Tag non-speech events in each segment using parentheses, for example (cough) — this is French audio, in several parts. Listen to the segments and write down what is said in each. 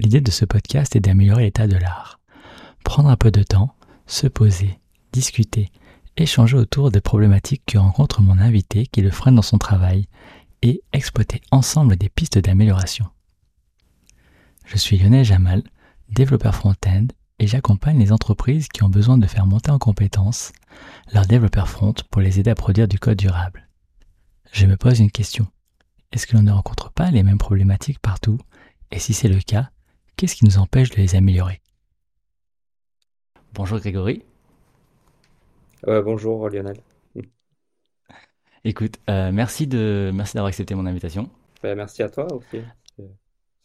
L'idée de ce podcast est d'améliorer l'état de l'art. Prendre un peu de temps, se poser, discuter, échanger autour des problématiques que rencontre mon invité qui le freine dans son travail et exploiter ensemble des pistes d'amélioration. Je suis Lionel Jamal, développeur front-end et j'accompagne les entreprises qui ont besoin de faire monter en compétences leurs développeurs front pour les aider à produire du code durable. Je me pose une question. Est-ce que l'on ne rencontre pas les mêmes problématiques partout? Et si c'est le cas, qu'est-ce qui nous empêche de les améliorer? Bonjour Grégory. Euh, bonjour Lionel. (laughs) Écoute, euh, merci de merci d'avoir accepté mon invitation. Ben, merci à toi aussi.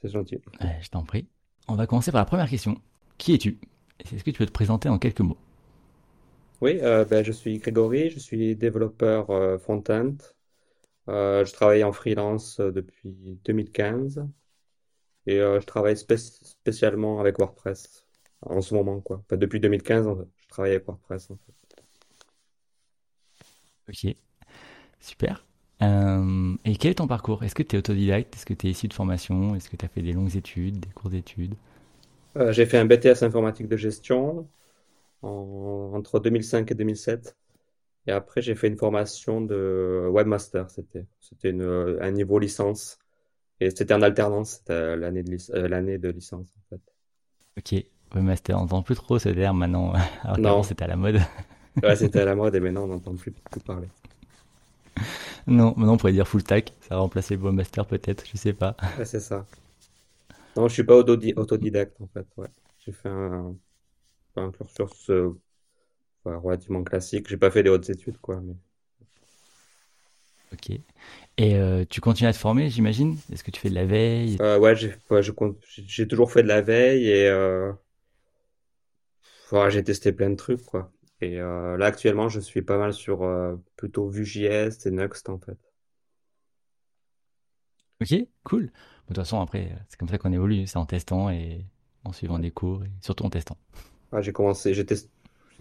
C'est gentil. je t'en prie. On va commencer par la première question. Qui es-tu? Est-ce que tu peux te présenter en quelques mots? Oui, euh, ben, je suis Grégory, je suis développeur front-end. je travaille en freelance depuis 2015 et je travaille spécialement avec WordPress en ce moment quoi. depuis 2015, je travaille avec WordPress. En fait. Ok, super. Euh, et quel est ton parcours? Est-ce que tu es autodidacte? Est-ce que tu es issu de formation? Est-ce que tu as fait des longues études, des cours d'études? Euh, J'ai fait un BTS informatique de gestion entre 2005 et 2007. Et après, j'ai fait une formation de webmaster. C'était, c'était un niveau licence. Et c'était en alternance. C'était l'année de, euh, de licence, en fait. Ok, webmaster. On n'entend plus trop ce terme maintenant. (laughs) non. c'était à la mode. (laughs) ouais, c'était à la mode et maintenant, on n'entend plus beaucoup parler. Non, maintenant on pourrait dire full stack, ça va remplacer le master peut-être, je sais pas. Ouais, c'est ça. Non, je suis pas autodidacte en fait. Ouais. J'ai fait un, un cursus euh, relativement classique. J'ai pas fait des hautes études quoi. Mais... Ok. Et euh, tu continues à te former, j'imagine? Est-ce que tu fais de la veille? Euh, Ouais, j'ai toujours fait de la veille et euh, j'ai testé plein de trucs quoi. Et là, actuellement, je suis pas mal sur plutôt Vue.js et Next, en fait. Ok, cool. De toute façon, après, c'est comme ça qu'on évolue. C'est en testant et en suivant des cours et surtout en testant. J'ai commencé, j'ai testé,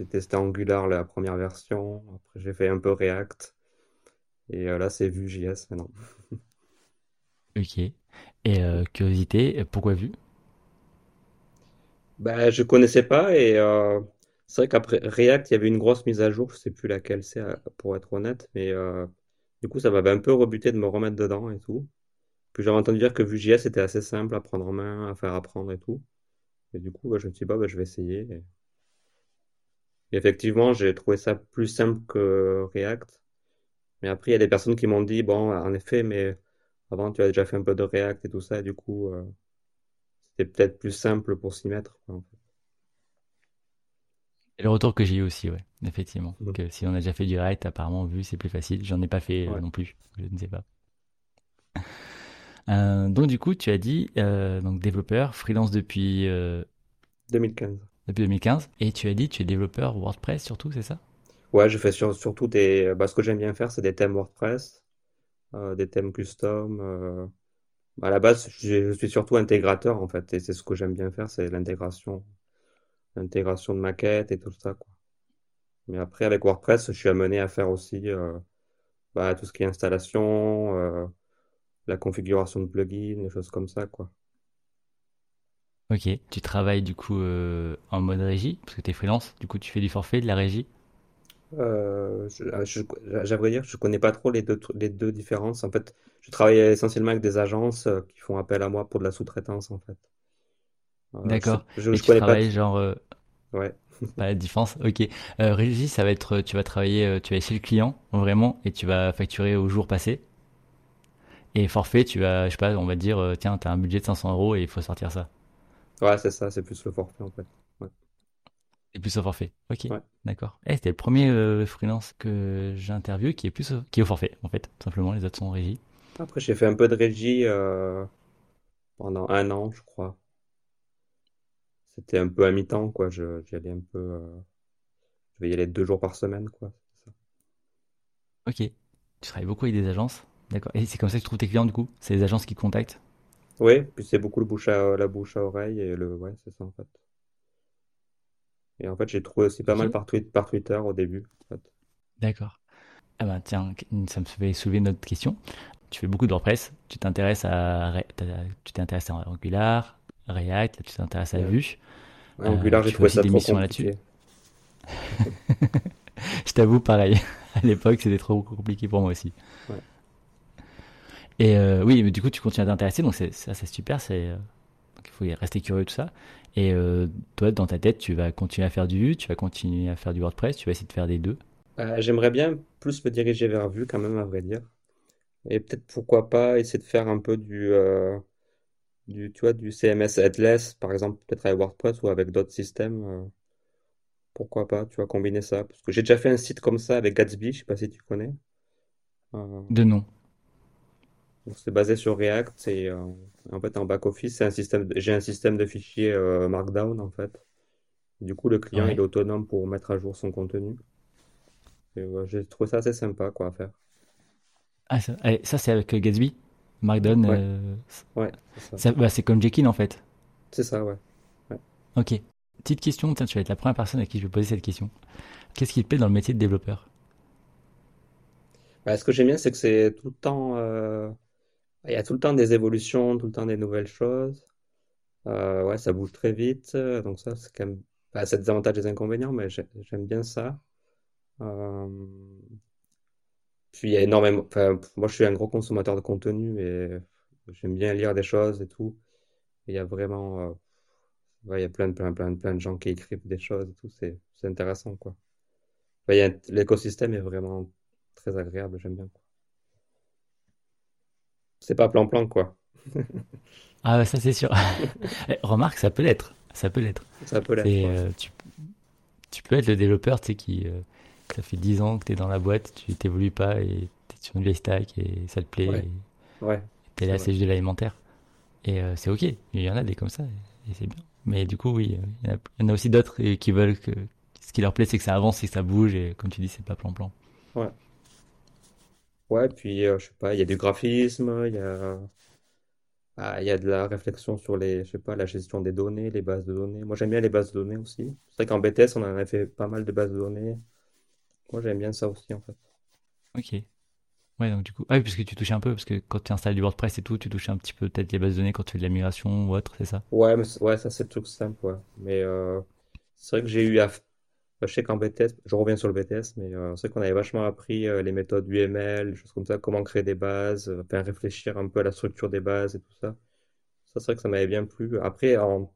testé Angular la première version. Après, j'ai fait un peu React. Et euh, là, c'est Vue.js maintenant. (laughs) Ok. Et curiosité, pourquoi Vue? Bah, je connaissais pas et c'est vrai qu'après React, il y avait une grosse mise à jour, je sais plus laquelle c'est euh, pour être honnête, mais euh, du coup ça m'avait un peu rebuté de me remettre dedans et tout. Puis j'avais entendu dire que Vue.js était assez simple à prendre en main, à faire apprendre et tout. Et du coup, bah, je me suis dit, bah, bah, je vais essayer. Et, effectivement, j'ai trouvé ça plus simple que React. Mais après, il y a des personnes qui m'ont dit, bon, en effet, mais avant tu as déjà fait un peu de React et tout ça, et du coup, euh, c'était peut-être plus simple pour s'y mettre. en fait. C'est le retour que j'ai eu aussi, ouais, effectivement. Que si on a déjà fait du React, apparemment, vu, c'est plus facile. J'en ai pas fait euh, non plus, je ne sais pas. (laughs) Euh, donc du coup, tu as dit euh, donc développeur, freelance depuis 2015. Depuis 2015, et tu as dit tu es développeur WordPress surtout, c'est ça? Ouais, je fais surtout des. Bah, ce que j'aime bien faire, c'est des thèmes WordPress, des thèmes custom. À la base, je, suis surtout intégrateur en fait, et c'est ce que j'aime bien faire, c'est l'intégration l'intégration de maquettes et tout ça, quoi. Mais après, avec WordPress, je suis amené à faire aussi euh, bah, tout ce qui est installation, euh, la configuration de plugins, des choses comme ça, quoi. Ok, tu travailles du coup euh, en mode régie, parce que tu es freelance, du coup tu fais du forfait, de la régie J'aimerais dire, je connais pas trop les deux, les deux différences. En fait, je travaille essentiellement avec des agences qui font appel à moi pour de la sous-traitance, en fait. D'accord. Je, je, connais pas. genre. Euh, ouais. (laughs) Pas la différence. Ok. Euh, Régie, ça va être, tu vas travailler, euh, tu vas chez le client vraiment, et tu vas facturer au jour passé. Et forfait, tu vas, je sais pas, on va dire, euh, tiens, t'as un budget de 500 euros et il faut sortir ça. Ouais, c'est ça, c'est plus le forfait en fait. C'est plus au forfait. Ok. Ouais. D'accord. Eh, c'était le premier freelance que j'ai interviewé qui est plus, qui est au forfait en fait. Tout simplement, les autres sont en régie. Après, j'ai fait un peu de régie pendant un an, je crois c'était un peu à mi-temps, quoi. Je, j'y allais un peu. Euh, je vais y aller deux jours par semaine, quoi. Ok. Tu travailles beaucoup avec des agences, d'accord. Et c'est comme ça que tu trouves tes clients, du coup? C'est les agences qui te contactent? Oui, puis c'est beaucoup le bouche à, la bouche à oreille et le. Ouais, c'est ça, en fait. Et en fait, j'ai trouvé aussi pas mal par, tweet, par Twitter au début, en fait. D'accord. Ah bah tiens, ça me fait soulever une autre question. Tu fais beaucoup de WordPress, tu t'intéresses à, tu t'intéresses à Angular, React, tu t'intéresses à Vue. Angular, j'ai trouvé ça trop compliqué. (laughs) je t'avoue, pareil. (laughs) à l'époque, c'était trop compliqué pour moi aussi. Ouais. Et euh, oui, mais du coup, tu continues à t'intéresser, donc ça, c'est super. C'est, euh, faut rester curieux de tout ça. Et euh, toi, dans ta tête, tu vas continuer à faire du Vue, tu vas continuer à faire du WordPress, tu vas essayer de faire des deux. J'aimerais bien plus me diriger vers Vue, quand même, à vrai dire. Et peut-être pourquoi pas essayer de faire un peu du, du, tu vois, du CMS headless, par exemple, peut-être avec WordPress ou avec d'autres systèmes. pourquoi pas, tu vois, combiner ça. Parce que j'ai déjà fait un site comme ça avec Gatsby, je sais pas si tu connais. De nom. C'est basé sur React. C'est euh, en fait en back office, c'est un système. J'ai un système de fichiers euh, Markdown en fait. Du coup, le client il est autonome pour mettre à jour son contenu. j'ai trouvé ça assez sympa quoi à faire. Ah, ça, ça c'est avec euh, Gatsby, Markdown. Ouais. c'est bah, c'est comme Jekyll en fait. C'est ça, ouais. Ok. Petite question, tiens, tu vas être la première personne à qui je vais poser cette question. Qu'est-ce qui te plaît dans le métier de développeur? Bah, Ce que j'aime bien, c'est que c'est tout le temps. Il y a tout le temps des évolutions, tout le temps des nouvelles choses. Euh, ouais, ça bouge très vite. Donc ça, c'est quand même... Bah, ça des avantages et des inconvénients, mais j'aime bien ça. Euh, puis il y a énormément... Enfin, moi, je suis un gros consommateur de contenu et j'aime bien lire des choses et tout. il y a vraiment... Euh, ouais, il y a plein, plein, plein, plein de gens qui écrivent des choses et tout. C'est intéressant, quoi. L'écosystème est vraiment très agréable, j'aime bien. C'est pas plan-plan, quoi. (laughs) ah, ça c'est sûr. (laughs) Eh, remarque, ça peut l'être. Ça peut l'être. Ça peut l'être. Euh, tu, tu, peux être le développeur, tu sais, qui. Euh, ça fait 10 ans que tu es dans la boîte, tu t'évolues pas et tu es sur une vieille stack et ça te plaît. Ouais. ouais tu es là à de l'alimentaire. Et euh, c'est ok. Il y en a des comme ça et, c'est bien. Mais du coup, oui, il y, en a, aussi d'autres qui veulent que. Ce qui leur plaît, c'est que ça avance et que ça bouge et comme tu dis, c'est pas plan-plan. Ouais. Ouais, puis euh, je sais pas, il y a du graphisme, il y a, ah, il y a de la réflexion sur les, je sais pas, la gestion des données, les bases de données. Moi, j'aime bien les bases de données aussi. C'est vrai qu'en BTS, on en a fait pas mal de bases de données. Moi, j'aime bien ça aussi, en fait. Ok. Ouais, donc du coup, ah oui, puisque tu touches un peu, parce que quand tu installes du WordPress et tout, tu touches un petit peu peut-être les bases de données quand tu fais de la migration ou autre, c'est ça? Ouais, mais ouais, ça c'est le truc simple, ouais. Mais euh, c'est vrai que j'ai eu à, bah, je sais qu'en BTS, je reviens sur le BTS, mais euh, c'est qu'on avait vachement appris euh, les méthodes UML, des choses comme ça, comment créer des bases, euh, réfléchir un peu à la structure des bases et tout ça. Ça, c'est vrai que ça m'avait bien plu. Après, au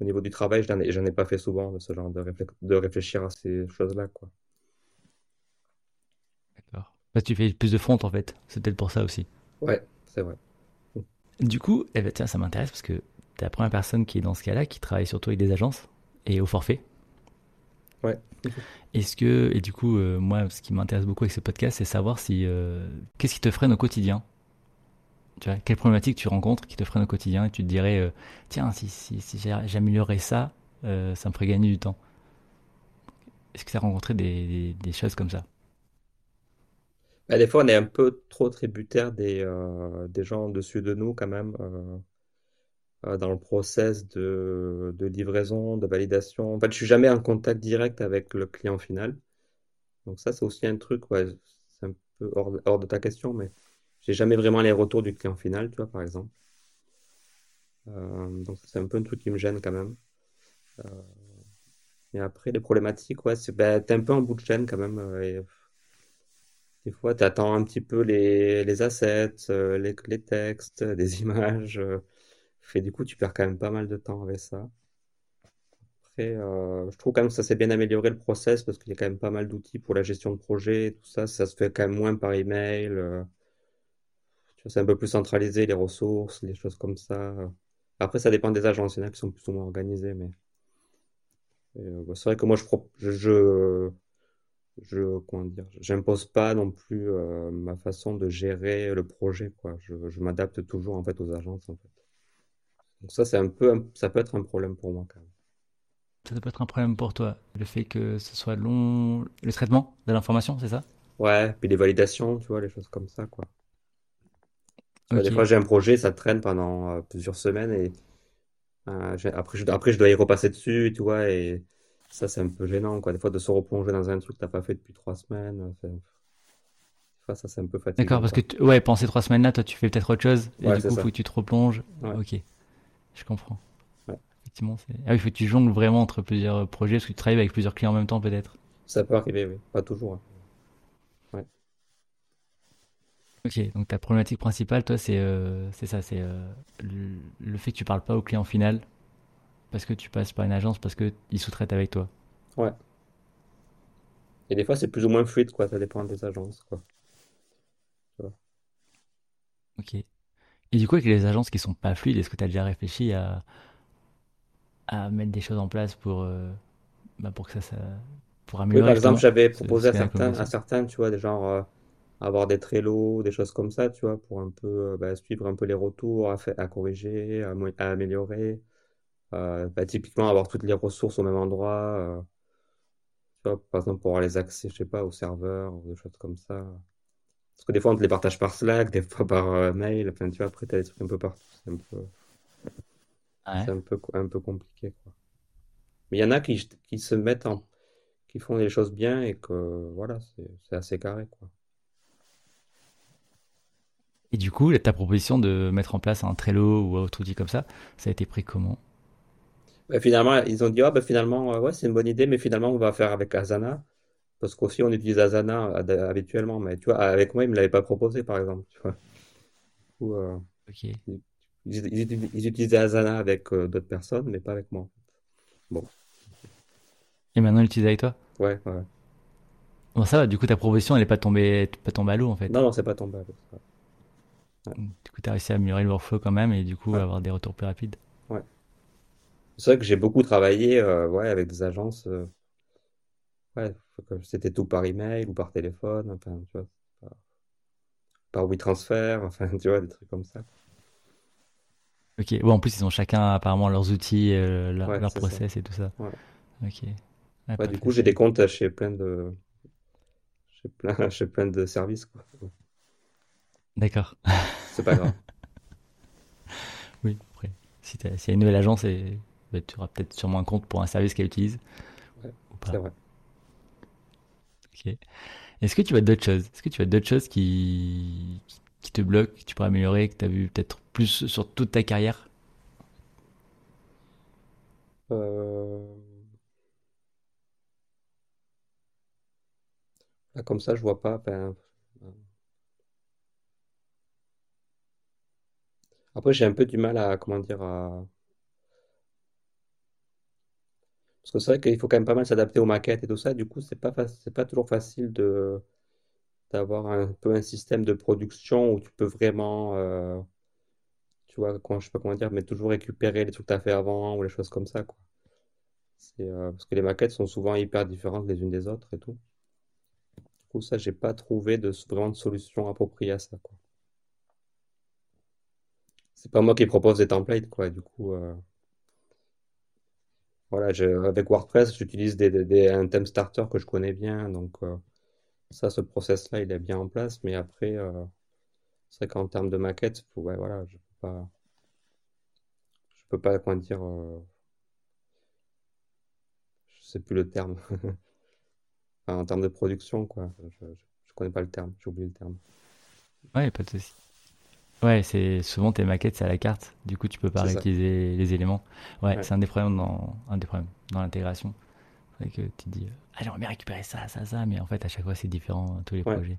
niveau du travail, j'en ai, ai pas fait souvent de ce genre de, de réfléchir à ces choses-là, quoi. D'accord. Bah, tu fais plus de front en fait. C'est peut-être pour ça aussi. Ouais, c'est vrai. Du coup, eh ben, tiens, ça m'intéresse parce que tu es la première personne qui est dans ce cas-là, qui travaille surtout avec des agences et au forfait. Ouais. Est-ce que, et du coup, euh, moi, ce qui m'intéresse beaucoup avec ce podcast, c'est savoir si, euh, qu'est-ce qui te freine au quotidien? Tu vois, quelles problématiques tu rencontres qui te freinent au quotidien et tu te dirais, euh, tiens, si, si, si j'améliorais ça, ça me ferait gagner du temps. Est-ce que tu as rencontré des, des, choses comme ça? Bah, Des fois, on est un peu trop tributaire des, des gens au-dessus de nous, quand même. Euh, dans le process de, livraison, de validation. En fait, je suis jamais en contact direct avec le client final. Donc ça, c'est aussi un truc, ouais, c'est un peu hors, de ta question, mais j'ai jamais vraiment les retours du client final, tu vois, par exemple. Euh, donc c'est un peu un truc qui me gêne quand même. Euh, et après, les problématiques, ouais, c'est ben, t'es un peu en bout de chaîne quand même. Euh, des fois, tu attends un petit peu les, assets, les, les textes, (laughs) des images. Et du coup, tu perds quand même pas mal de temps avec ça. Après, euh, je trouve quand même que ça s'est bien amélioré le process parce qu'il y a quand même pas mal d'outils pour la gestion de projet, tout ça. Ça se fait quand même moins par email. Euh, c'est un peu plus centralisé, les ressources, les choses comme ça. Après, ça dépend des agences. Il y en a qui sont plus ou moins organisés, mais euh, bah, c'est vrai que moi, je, j'impose pas non plus ma façon de gérer le projet. Je, m'adapte toujours en fait aux agences. Donc ça, c'est un peu, ça peut être un problème pour moi quand même. Ça peut être un problème pour toi, le fait que ce soit long, le traitement de l'information, c'est ça? Ouais, puis les validations, tu vois, les choses comme ça, quoi. Des fois, j'ai un projet, ça traîne pendant euh, plusieurs semaines et euh, après, je, après, je dois y repasser dessus, tu vois, et ça, c'est un peu gênant, quoi. Des fois, de se replonger dans un truc que t'as pas fait depuis trois semaines, ça, c'est un peu fatigant. D'accord, parce que, ouais, pendant ces trois semaines-là, toi, tu fais peut-être autre chose, et du coup, faut que tu te replonges. Ok. Je comprends. effectivement, c'est. Ah oui, il faut que tu jongles vraiment entre plusieurs projets, parce que tu travailles avec plusieurs clients en même temps, peut-être. Ça peut arriver, oui. Pas toujours. hein. Ouais. Ok, donc ta problématique principale, toi, c'est euh, c'est ça, c'est euh, le, le fait que tu parles pas au client final parce que tu passes par une agence, parce que ils sous-traitent avec toi. Ouais. Et des fois, c'est plus ou moins fluide, quoi. Ça dépend des agences, quoi. Ok. Et du coup, avec les agences qui sont pas fluides, est-ce que tu as déjà réfléchi à, à mettre des choses en place pour, euh, bah, pour que ça, ça, pour Oui, par améliorer exemple, j'avais proposé à certains, à certains, tu vois, des genres, euh, avoir des Trello, des choses comme ça, tu vois, pour un peu euh, bah, suivre un peu les retours, à, corriger, à, améliorer. Bah, typiquement, avoir toutes les ressources au même endroit. tu vois, par exemple, pour avoir les accès, je sais pas, au serveur, ou des choses comme ça. Parce que des fois, on te les partage par Slack, des fois par euh, mail. Enfin, tu vois, après, t'as des trucs un peu partout. C'est un peu, c'est un peu, un peu compliqué, quoi. Mais il y en a qui, qui se mettent en, qui font les choses bien et que, voilà, c'est c'est assez carré, quoi. Et du coup, ta proposition de mettre en place un Trello ou autre outil comme ça, ça a été pris comment? Bah, finalement, ils ont dit, ah, bah, finalement, euh, ouais, c'est une bonne idée, mais finalement, on va faire avec Asana. Parce qu'aussi, on utilise Asana habituellement. Mais tu vois, avec moi, ils me l'avaient pas proposé, par exemple. Tu vois. Euh, ils, ils- ils- ils utilisaient Asana avec euh, d'autres personnes, mais pas avec moi. Bon, Et maintenant, ils l'utilisent avec toi? ouais, ouais. Bon, ça va, du coup, ta proposition, elle est pas tombée, pas tombée à l'eau, en Non, fait. non, c'est pas tombé. ça. Ouais, Du coup, tu as réussi à améliorer le workflow quand même et du coup, ouais, avoir des retours plus rapides. ouais. C'est vrai que j'ai beaucoup travaillé, euh, ouais, avec des agences. euh, ouais, c'était tout par email ou par téléphone, enfin, tu vois, par, par WeTransfer, enfin, (laughs) tu vois, des trucs comme ça. Ok. Ouais, en plus, ils ont chacun apparemment leurs outils, euh, leur, Ouais, leur c'est ça. process et tout ça. Ouais. Ok. Ouais, du coup, j'ai des comptes chez plein de, chez plein, (laughs) chez plein de services, quoi. D'accord. C'est pas grave. (laughs) Oui, après, si tu s'il y a une nouvelle agence, et, bah, tu auras peut-être sûrement un compte pour un service qu'elle utilise Ouais, c'est vrai. Est-ce que tu vois d'autres choses? Est-ce que tu vois d'autres choses qui te bloquent, que tu pourrais améliorer, que tu as vu peut-être plus sur toute ta carrière? Euh, là, comme ça, je vois pas. ben, euh, après, j'ai un peu du mal à, comment dire, à... Parce que c'est vrai qu'il faut quand même pas mal s'adapter aux maquettes et tout ça. Du coup, c'est pas pas toujours facile de d'avoir un peu un système de production où tu peux vraiment, euh, tu vois, comment, je sais pas comment dire, mais toujours récupérer les trucs que tu as fait avant ou les choses comme ça, euh, parce que les maquettes sont souvent hyper différentes les unes des autres et tout. Du coup, ça, j'ai pas trouvé de vraiment de solution appropriée à ça. C'est pas moi qui propose des templates, quoi. Du coup, euh, voilà, avec WordPress, j'utilise un theme starter que je connais bien, donc euh, ça, ce process-là, il est bien en place. Mais après, euh, c'est vrai qu'en termes de maquette, voilà, je peux pas, je peux pas, dire, euh, je sais plus le terme. (laughs) En termes de production, quoi. Je, je connais pas le terme, j'ai oublié le terme. Ouais, pas de souci. Ouais, c'est souvent tes maquettes, c'est à la carte. Du coup, tu peux pas réutiliser les éléments. Ouais, Ouais, c'est un des problèmes dans, un des problèmes dans l'intégration. C'est que tu te dis, ah, j'aimerais bien récupérer ça, ça, ça, mais en fait, à chaque fois, c'est différent, tous les ouais. projets.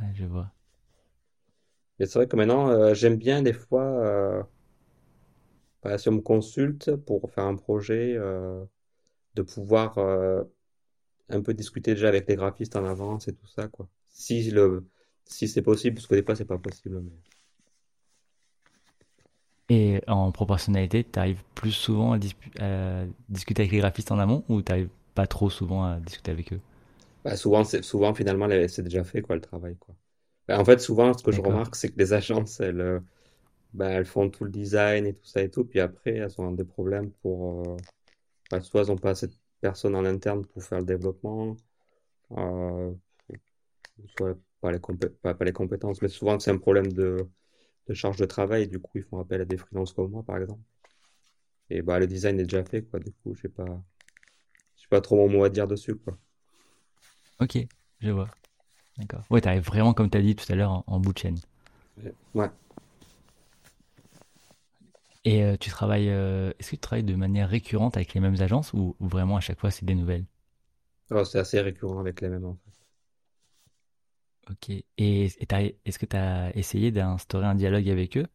Ouais, je vois. Et c'est vrai que maintenant, euh, j'aime bien des fois, euh, bah, si on me consulte pour faire un projet, euh, de pouvoir euh, un peu discuter déjà avec les graphistes en avance et tout ça, quoi. Si le, si c'est possible, parce que des fois, c'est pas possible, mais... Et en proportionnalité, tu arrives plus souvent à, discuter avec les graphistes en amont ou tu pas trop souvent à discuter avec eux? Bah, souvent, souvent, finalement, c'est déjà fait, quoi, le travail, quoi. Bah, en fait, souvent, ce que je remarque, c'est que les agences, elles, euh, bah, elles font tout le design et tout ça et tout, puis après, elles ont des problèmes pour... euh, bah, soit elles n'ont pas assez de personnes en interne pour faire le développement, euh, soit pas les compé- pas, pas les compétences, mais souvent, c'est un problème de, de charge de travail, du coup, ils font appel à des freelances comme moi, par exemple. Et bah, le design est déjà fait, quoi, du coup, j'ai pas, j'ai pas trop mon mot à dire dessus, quoi. Ok, je vois. D'accord. Ouais, tu arrives vraiment, comme tu as dit tout à l'heure, en, en bout de chaîne. Ouais. Et euh, tu travailles, euh, est-ce que tu travailles de manière récurrente avec les mêmes agences ou, ou vraiment à chaque fois c'est des nouvelles? Alors, c'est assez récurrent avec les mêmes en fait. Ok. Et, et t'as- est-ce que tu as essayé d'instaurer un dialogue avec eux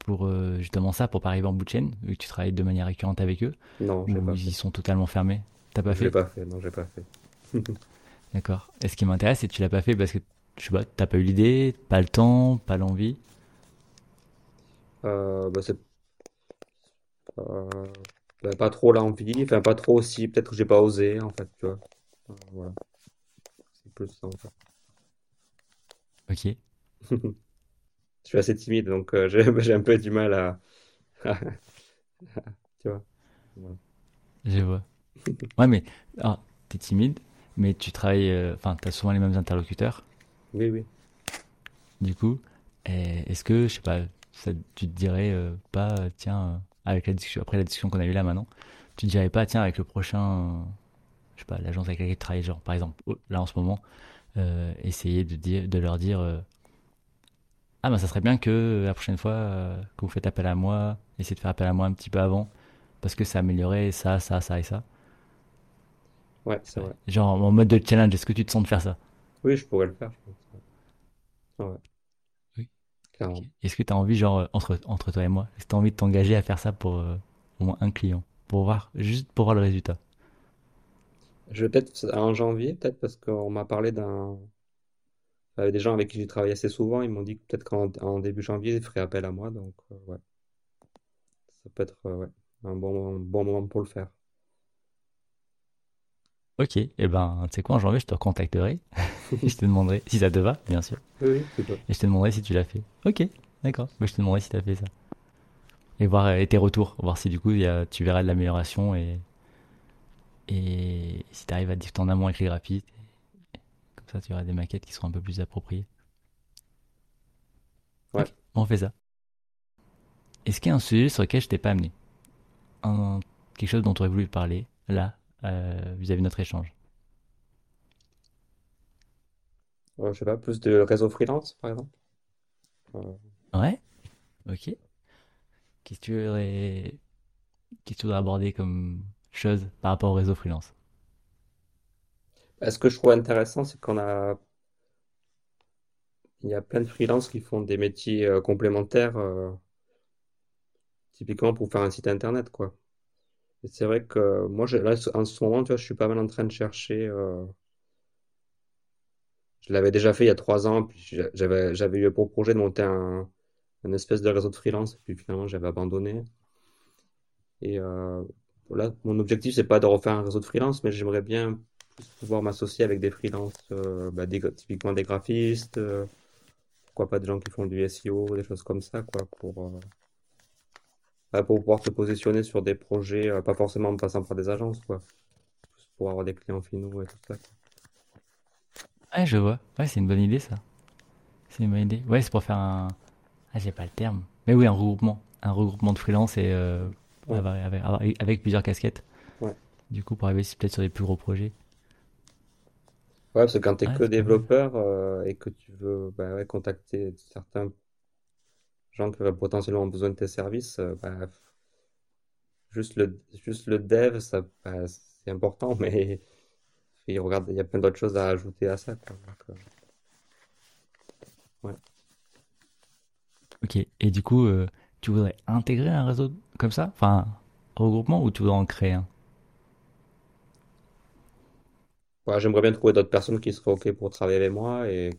pour euh, justement ça, pour pas arriver en bout de chaîne, vu que tu travailles de manière récurrente avec eux, Non, ou pas ils y fait. sont totalement fermés? T'as pas Je l'ai fait? pas fait, non, j'ai pas fait. (laughs) D'accord. Et ce qui m'intéresse, c'est que tu l'as pas fait parce que, je sais pas, t'as pas eu l'idée, pas le temps, pas l'envie? Euh, bah, c'est euh, bah, pas trop l'envie, enfin pas trop aussi, peut-être que j'ai pas osé en fait, tu vois. Euh, voilà, c'est plus ça en fait. Ok, (laughs) Je suis assez timide, donc euh, (laughs) j'ai un peu du mal à, (laughs) tu vois. Voilà. je vois. Ouais, mais alors, t'es timide, mais tu travailles, euh, enfin, t'as souvent les mêmes interlocuteurs. Oui, oui. Du coup, eh, est-ce que, je sais pas, ça, tu te dirais euh, pas, tiens, avec la discussion, après la discussion qu'on a eue là maintenant, tu te dirais pas, tiens, avec le prochain, je sais pas, l'agence avec laquelle tu travailles, genre, par exemple, là en ce moment, essayer de dire, de leur dire, euh, ah, bah, ça serait bien que euh, la prochaine fois euh, que vous faites appel à moi, essayez de faire appel à moi un petit peu avant, parce que ça améliorerait ça, ça, ça et ça. Ouais, c'est vrai. Genre, en mode de challenge, est-ce que tu te sens de faire ça? Oui, je pourrais le faire, je pense. Ouais, Oui. Est-ce que tu as envie, genre, euh, entre, entre toi et moi, est-ce que tu as envie de t'engager à faire ça pour euh, au moins un client? Pour voir, juste pour voir le résultat. Je vais peut-être en janvier, peut-être parce qu'on m'a parlé d'un, des gens avec qui j'ai travaillé assez souvent, ils m'ont dit que peut-être qu'en en début janvier, ils feraient appel à moi, donc euh, ouais, ça peut être euh, ouais, un bon, un bon moment pour le faire. Ok, et ben, tu sais quoi, en janvier, je te recontacterai. (laughs) Je te demanderai, si ça te va, bien sûr. Oui, c'est. Et je te demanderai si tu l'as fait. Ok, d'accord. Mais je te demanderai si tu as fait ça. Et voir euh, et tes retours. Voir si du coup, il y a, tu verras de l'amélioration et, et si tu arrives à discuter en amont avec les graphistes. Comme ça, tu auras des maquettes qui seront un peu plus appropriées. Ouais. On fait ça. Est-ce qu'il y a un sujet sur lequel je t'ai pas amené? Un, quelque chose dont tu aurais voulu parler, là, euh, vis-à-vis de notre échange? Euh, je sais pas, plus de réseau freelance, par exemple? Euh, Ouais, ok. Qu'est-ce que tu aurais, qu'est-ce que tu voudrais aborder comme par rapport au réseau freelance? ce que je trouve intéressant, c'est qu'on a, il y a plein de freelances qui font des métiers euh, complémentaires, euh, typiquement pour faire un site internet, quoi. C'est vrai que moi, je, là, en ce moment, tu vois, je suis pas mal en train de chercher. euh, je l'avais déjà fait il y a trois ans, puis j'a- j'avais, j'avais eu pour projet de monter un, un espèce de réseau de freelance, puis finalement, j'avais abandonné. Et là, mon objectif, c'est pas de refaire un réseau de freelance, mais j'aimerais bien pouvoir m'associer avec des freelances, euh, bah, typiquement des graphistes, euh, pourquoi pas des gens qui font du SEO, des choses comme ça, quoi, pour, euh, bah, pour pouvoir se positionner sur des projets, pas forcément en passant par des agences, quoi, pour avoir des clients finaux et tout ça. Ouais, je vois. Ouais, c'est une bonne idée, ça. C'est une bonne idée. Ouais, c'est pour faire un, ah, j'ai pas le terme. Mais oui, un regroupement. Un regroupement de freelance et, Ouais, avec, avec- avec plusieurs casquettes. ouais. Du coup, pour arriver peut-être sur des plus gros projets. Ouais, parce que quand t'es Ouais, que c'est pas mal. développeur euh, et que tu veux bah, ouais, contacter certains gens qui auraient potentiellement besoin de tes services, euh, bah, juste le, juste le dev, ça, bah, c'est important, (laughs) mais il regarde, y a plein d'autres choses à ajouter à ça, quoi. Donc, euh, ouais. Ok. Et du coup, tu voudrais intégrer un réseau comme ça? Enfin, regroupement ou tu voudrais en créer un? Ouais, j'aimerais bien trouver d'autres personnes qui seraient OK pour travailler avec moi et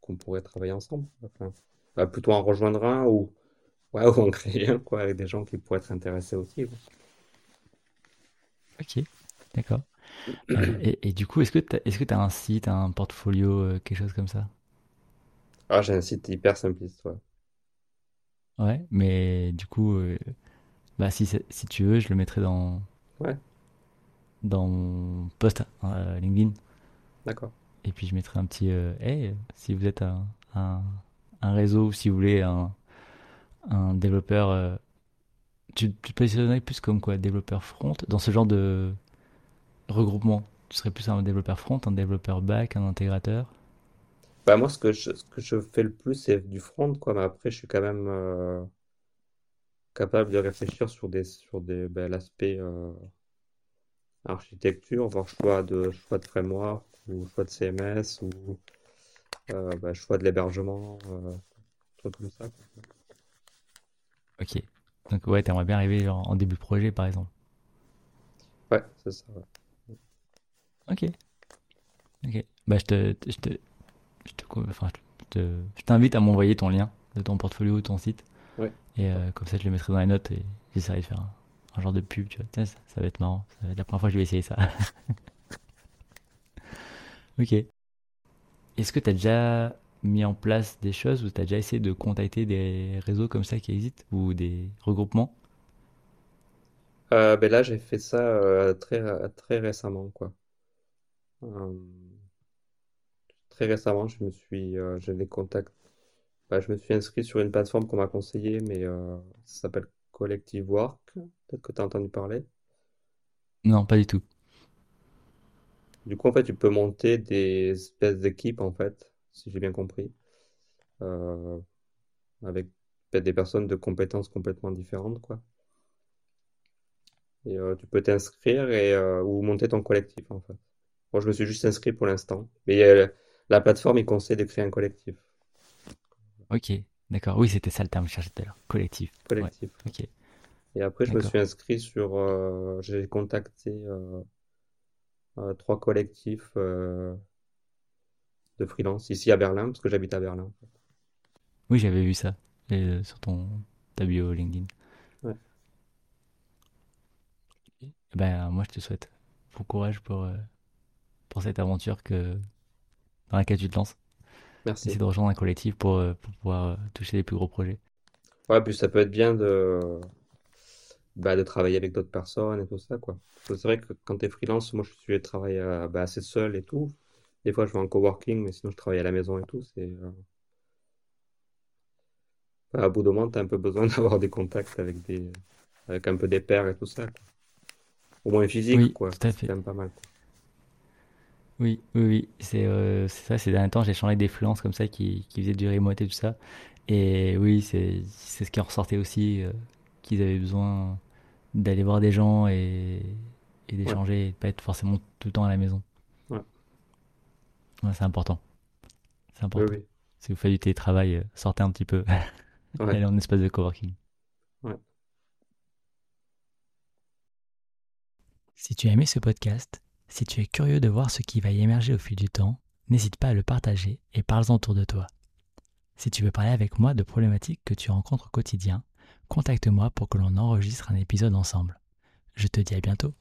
qu'on pourrait travailler ensemble. Enfin, bah, plutôt en rejoindre un ou, ouais, (laughs) ou en créer un, quoi, avec des gens qui pourraient être intéressés aussi. quoi. Ok. D'accord. Euh, et, et du coup, est-ce que t'as, est-ce que t'as un site, un portfolio, euh, quelque chose comme ça? Ah, j'ai un site hyper simpliste, ouais. Ouais. Mais du coup, euh, bah, si, c'est- si tu veux, je le mettrai dans, Ouais, dans mon post euh, LinkedIn. d'accord. Et puis je mettrai un petit euh, hey, si vous êtes un, un, un réseau, si vous voulez un, un développeur, euh, tu, tu te positionnerais plus comme quoi, développeur front dans ce genre de regroupement? Tu serais plus un développeur front, un développeur back, un intégrateur? Bah, moi, ce que je, ce que je fais le plus, c'est du front, quoi. Mais après, je suis quand même, euh, capable de réfléchir sur des sur des ben, l'aspect euh, architecture, voire choix de choix de framework ou choix de CMS ou euh, ben, choix de l'hébergement, euh, trucs comme ça. Ok. Donc ouais, t'aimerais bien arriver en, en début de projet, par exemple. Ouais, c'est ça. ouais. Ok. Ok. Bah je te, je te, je te, enfin, je t'invite à m'envoyer ton lien de ton portfolio ou ton site. Ouais. Et euh, comme ça, je le mettrai dans les notes et j'essaierai de faire un, un genre de pub, tu vois. Tiens, ça, ça va être marrant. Ça va être la première fois que je vais essayer ça. (laughs) Ok. Est-ce que tu as déjà mis en place des choses ou tu as déjà essayé de contacter des réseaux comme ça qui existent ou des regroupements? Euh, ben là, j'ai fait ça euh, très très récemment, quoi. Euh, très récemment, je me suis, euh, j'ai des contacts. Bah, je me suis inscrit sur une plateforme qu'on m'a conseillée, mais euh, ça s'appelle Collective Work. Peut-être que tu as entendu parler. Non, pas du tout. Du coup, en fait, tu peux monter des espèces d'équipes, en fait, si j'ai bien compris, euh, avec peut-être des personnes de compétences complètement différentes, quoi. Et euh, tu peux t'inscrire et euh, ou monter ton collectif, en fait. Moi, je me suis juste inscrit pour l'instant. Mais la plateforme, il conseille de créer un collectif. Ok, d'accord. Oui, c'était ça le terme que je cherchais tout à l'heure. Collectif. Ouais, Collectif. ok, Et après, je me suis inscrit sur. euh, j'ai contacté euh, euh, trois collectifs de freelance ici à Berlin, parce que j'habite à Berlin. Oui, j'avais vu ça sur ton ta bio LinkedIn. Ouais, Ben, moi, je te souhaite bon courage pour, pour cette aventure que, dans laquelle tu te lances. Essayer merci. de rejoindre un collectif pour, euh, pour pouvoir euh, toucher les plus gros projets. Ouais, puis ça peut être bien de, bah, de travailler avec d'autres personnes et tout ça, quoi. C'est vrai que quand t'es freelance, moi je suis travaille euh, bah, assez seul et tout. Des fois, je vais en coworking, mais sinon, je travaille à la maison et tout. C'est, à bout de moment, t'as un peu besoin (laughs) d'avoir des contacts avec des, avec un peu des pairs et tout ça, quoi. Au moins physique, Oui, quoi. C'est quand même pas mal, quoi. Oui, oui, oui. C'est euh, c'est ça, ces derniers temps, j'ai échangé avec des freelances comme ça qui, qui faisaient du remote et tout ça. Et oui, c'est ce qui en ressortait aussi, euh, qu'ils avaient besoin d'aller voir des gens et, et Ouais, d'échanger et de pas être forcément tout le temps à la maison. ouais, Ouais, c'est important. C'est important. oui, Si vous faites du télétravail, euh, sortez un petit peu. (laughs) ouais, Allez en espace de coworking. ouais. Si tu as aimé ce podcast, si tu es curieux de voir ce qui va émerger au fil du temps, n'hésite pas à le partager et parle-en autour de toi. Si tu veux parler avec moi de problématiques que tu rencontres au quotidien, contacte-moi pour que l'on enregistre un épisode ensemble. Je te dis à bientôt.